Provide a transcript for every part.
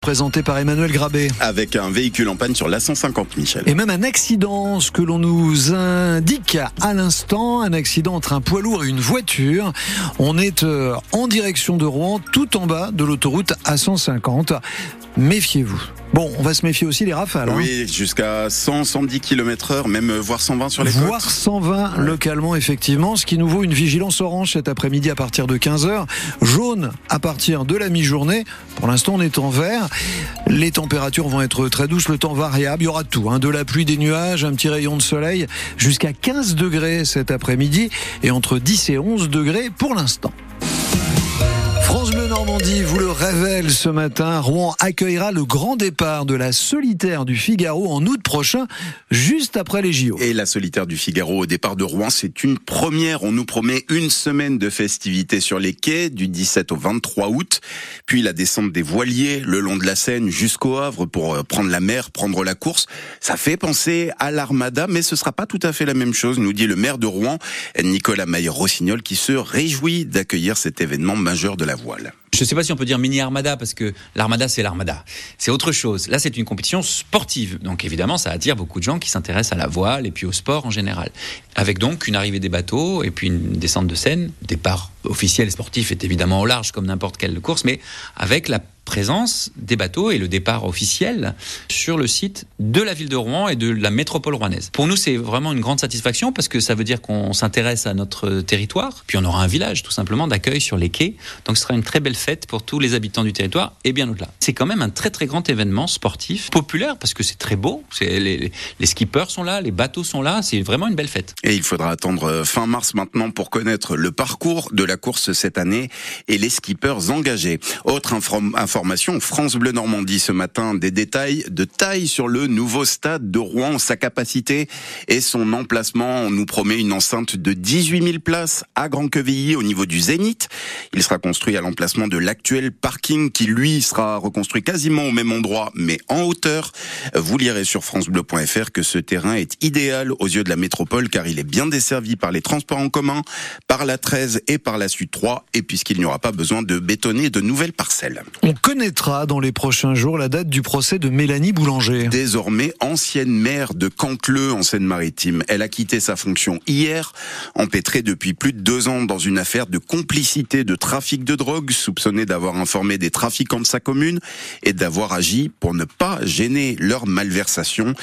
présenté par Emmanuel Grabé. Avec un véhicule en panne sur l'A150, Michel. Et même un accident, ce que l'on nous indique à l'instant, un accident entre un poids lourd et une voiture. On est euh, en direction de Rouen, tout en bas de l'autoroute A150. Méfiez-vous. Bon, on va se méfier aussi des rafales. Hein. Oui, jusqu'à 100, 110 km heure, même voire 120 sur les côtes. Voire 120 localement, effectivement, ce qui nous vaut une vigilance orange cet après-midi à partir de 15h, jaune à partir de la mi-journée. Pour l'instant, on est en vert. Les températures vont être très douces, le temps variable. Il y aura tout, hein, de la pluie, des nuages, un petit rayon de soleil, jusqu'à 15 degrés cet après-midi et entre 10 et 11 degrés pour l'instant. France Bleu Normandie vous le révèle ce matin. Rouen accueillera le grand départ de la solitaire du Figaro en août prochain, juste après les JO. Et la solitaire du Figaro au départ de Rouen, c'est une première. On nous promet une semaine de festivités sur les quais du 17 au 23 août, puis la descente des voiliers le long de la Seine jusqu'au Havre pour euh, prendre la mer, prendre la course. Ça fait penser à l'Armada, mais ce sera pas tout à fait la même chose, nous dit le maire de Rouen, Nicolas Maille-Rossignol, qui se réjouit d'accueillir cet événement majeur de la je ne sais pas si on peut dire mini armada parce que l'armada c'est l'armada. C'est autre chose. Là c'est une compétition sportive. Donc évidemment ça attire beaucoup de gens qui s'intéressent à la voile et puis au sport en général. Avec donc une arrivée des bateaux et puis une descente de scène. Départ officiel sportif est évidemment au large comme n'importe quelle course, mais avec la présence des bateaux et le départ officiel sur le site de la ville de Rouen et de la métropole rouennaise. Pour nous, c'est vraiment une grande satisfaction parce que ça veut dire qu'on s'intéresse à notre territoire, puis on aura un village tout simplement d'accueil sur les quais. Donc ce sera une très belle fête pour tous les habitants du territoire et bien au-delà. C'est quand même un très très grand événement sportif, populaire parce que c'est très beau. Les, les skippers sont là, les bateaux sont là, c'est vraiment une belle fête. Et il faudra attendre euh, fin mars maintenant pour connaître le parcours de la course cette année et les skippers engagés. Autre information France Bleu Normandie ce matin, des détails de taille sur le nouveau stade de Rouen, sa capacité et son emplacement. On nous promet une enceinte de 18 000 places à Grand-Quevilly au niveau du Zénith. Il sera construit à l'emplacement de l'actuel parking qui lui sera reconstruit quasiment au même endroit mais en hauteur. Vous lirez sur francebleu.fr que ce terrain est idéal aux yeux de la métropole car il est bien desservi par les transports en commun, par la 13 et par la Sud 3 et puisqu'il n'y aura pas besoin de bétonner de nouvelles parcelles connaîtra dans les prochains jours la date du procès de Mélanie Boulanger. Désormais ancienne maire de Cantleux en Seine-Maritime. Elle a quitté sa fonction hier, empêtrée depuis plus de deux ans dans une affaire de complicité de trafic de drogue, soupçonnée d'avoir informé des trafiquants de sa commune et d'avoir agi pour ne pas gêner leur malversation.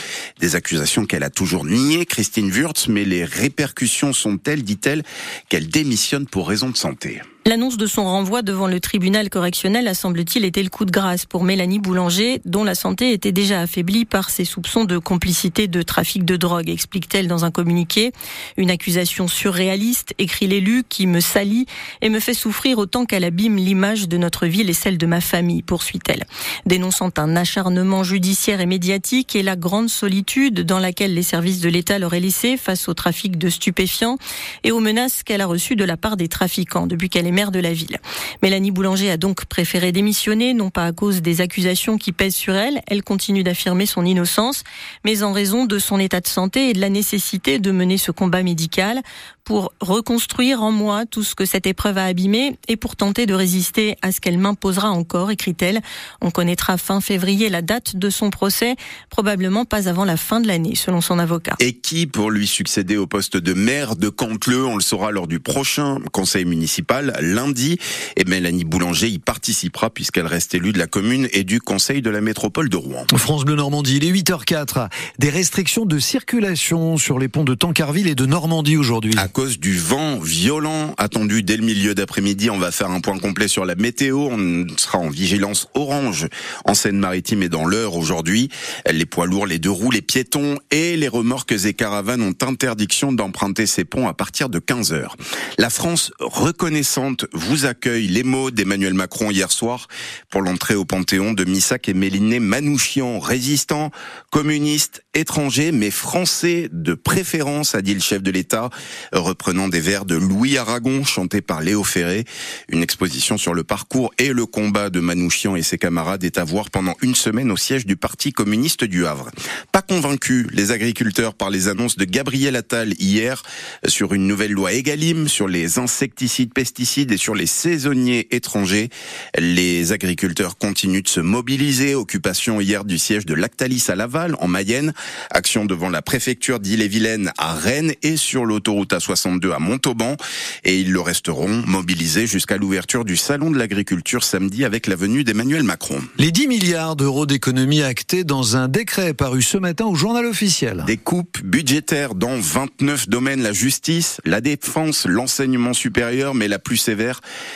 Des accusations qu'elle a toujours niées, Christine Wurtz, mais les répercussions sont telles, dit-elle, qu'elle démissionne pour raison de santé. L'annonce de son renvoi devant le tribunal correctionnel a semble-t-il été le coup de grâce pour Mélanie Boulanger, dont la santé était déjà affaiblie par ses soupçons de complicité de trafic de drogue, explique-t-elle dans un communiqué. Une accusation surréaliste, écrit l'élu, qui me salit et me fait souffrir autant qu'elle abîme l'image de notre ville et celle de ma famille, poursuit-elle. Dénonçant un acharnement judiciaire et médiatique et la grande solitude dans laquelle les services de l'État l'auraient laissé face au trafic de stupéfiants et aux menaces qu'elle a reçues de la part des trafiquants depuis qu'elle est maire de la ville. Mélanie Boulanger a donc préféré démissionner, non pas à cause des accusations qui pèsent sur elle, elle continue d'affirmer son innocence, mais en raison de son état de santé et de la nécessité de mener ce combat médical pour reconstruire en moi tout ce que cette épreuve a abîmé et pour tenter de résister à ce qu'elle m'imposera encore, écrit-elle. On connaîtra fin février la date de son procès, probablement pas avant la fin de l'année, selon son avocat. Et qui pour lui succéder au poste de maire de Cantleux On le saura lors du prochain conseil municipal lundi. Et Mélanie Boulanger y participera puisqu'elle reste élue de la commune et du conseil de la métropole de Rouen. France Bleu Normandie, il est 8h04. Des restrictions de circulation sur les ponts de Tancarville et de Normandie aujourd'hui cause du vent violent attendu dès le milieu d'après-midi. On va faire un point complet sur la météo. On sera en vigilance orange en Seine-Maritime et dans l'heure aujourd'hui. Les poids lourds, les deux roues, les piétons et les remorques et caravanes ont interdiction d'emprunter ces ponts à partir de 15 heures. La France reconnaissante vous accueille les mots d'Emmanuel Macron hier soir pour l'entrée au Panthéon de Missac et Méliné Manouchian, résistant, communiste, étranger, mais français de préférence, a dit le chef de l'État reprenant des vers de Louis Aragon chantés par Léo Ferré. Une exposition sur le parcours et le combat de Manouchian et ses camarades est à voir pendant une semaine au siège du Parti communiste du Havre. Pas convaincus, les agriculteurs, par les annonces de Gabriel Attal hier sur une nouvelle loi Egalim sur les insecticides, pesticides pesticides et sur les saisonniers étrangers. Les agriculteurs continuent de se mobiliser. Occupation hier du siège de Lactalis à Laval, en Mayenne. Action devant la préfecture d'Ille-et-Vilaine à Rennes et sur l'autoroute A62 à Montauban. Et ils le resteront mobilisés jusqu'à l'ouverture du Salon de l'agriculture samedi avec la venue d'Emmanuel Macron. Les 10 milliards d'euros d'économies actés dans un décret paru ce matin au journal officiel. Des coupes budgétaires dans 29 domaines, la justice, la défense, l'enseignement supérieur, mais la plus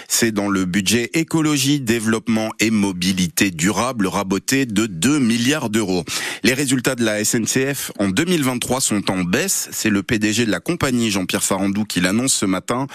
c'est dans le budget écologie, développement et mobilité durable, raboté de 2 milliards d'euros. Les résultats de la SNCF en 2023 sont en baisse. C'est le PDG de la compagnie, Jean-Pierre Farandou, qui l'annonce ce matin.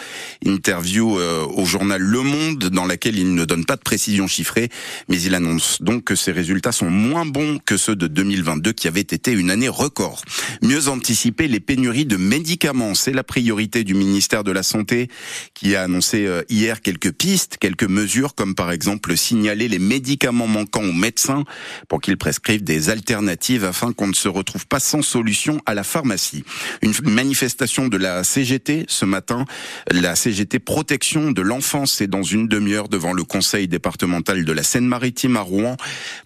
Interview euh, au journal Le Monde, dans laquelle il ne donne pas de précision chiffrée, mais il annonce donc que ses résultats sont moins bons que ceux de 2022, qui avait été une année record. Mieux anticiper les pénuries de médicaments, c'est la priorité du ministère de la Santé, qui a annoncé euh, hier quelques pistes, quelques mesures, comme par exemple signaler les médicaments manquants aux médecins pour qu'ils prescrivent des alternatives afin qu'on ne se retrouve pas sans solution à la pharmacie. Une manifestation de la CGT ce matin, la CGT Protection de l'enfance, c'est dans une demi-heure devant le conseil départemental de la Seine-Maritime à Rouen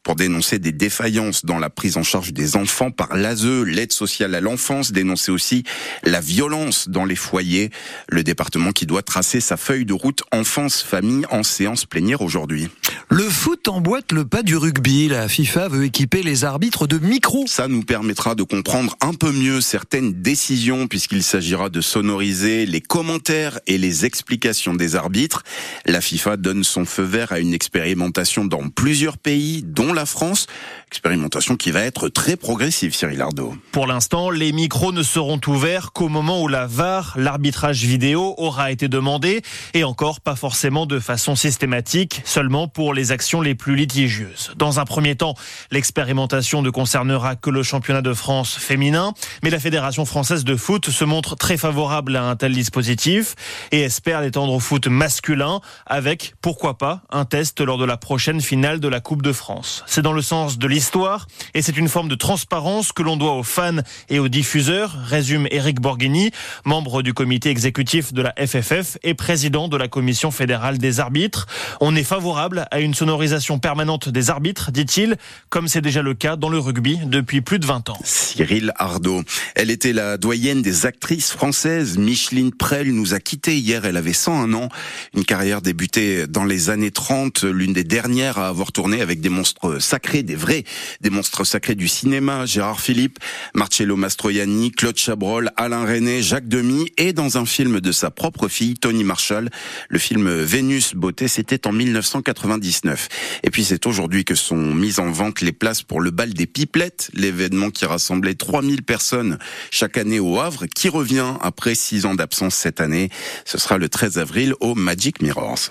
pour dénoncer des défaillances dans la prise en charge des enfants par l'ASE, l'aide sociale à l'enfance, dénoncer aussi la violence dans les foyers. Le département qui doit tracer sa feuille de route enfance-famille en séance plénière aujourd'hui. Le foot emboîte le pas du rugby. La FIFA veut équiper les arbitres de micros. Ça nous permettra de comprendre un peu mieux certaines décisions puisqu'il s'agira de sonoriser les commentaires et les explications des arbitres. La FIFA donne son feu vert à une expérimentation dans plusieurs pays, dont la France. Expérimentation qui va être très progressive, Cyril Ardo. Pour l'instant, les micros ne seront ouverts qu'au moment où la VAR, l'arbitrage vidéo, aura été demandé et encore pas forcément de façon systématique, seulement pour les actions les plus litigieuses. Dans un premier temps, l'expérimentation ne concernera que le championnat de France féminin, mais la Fédération française de foot se montre très favorable à un tel dispositif et espère l'étendre au foot masculin avec, pourquoi pas, un test lors de la prochaine finale de la Coupe de France. C'est dans le sens de l'histoire et c'est une forme de transparence que l'on doit aux fans et aux diffuseurs, résume Eric Borghini, membre du comité exécutif de la FFF et président de la commission fédérale des arbitres. On est favorable à une sonorisation permanente des arbitres, dit-il, comme c'est déjà le cas dans le rugby depuis plus de 20 ans. Cyril Ardo. Elle était la doyenne des actrices françaises. Micheline Prel nous a quittés hier. Elle avait 101 ans. Une carrière débutée dans les années 30, l'une des dernières à avoir tourné avec des monstres sacrés, des vrais, des monstres sacrés du cinéma. Gérard Philippe, Marcello Mastroianni, Claude Chabrol, Alain René, Jacques Demy et dans un film de sa propre fille, Tony Marshall. Le film Vénus Beauté, c'était en 1999. Et puis c'est aujourd'hui que sont mises en vente les places pour le bal des pipelettes, l'événement qui rassemblait 3000 personnes chaque année au Havre, qui revient après six ans d'absence cette année. Ce sera le 13 avril au Magic Mirrors.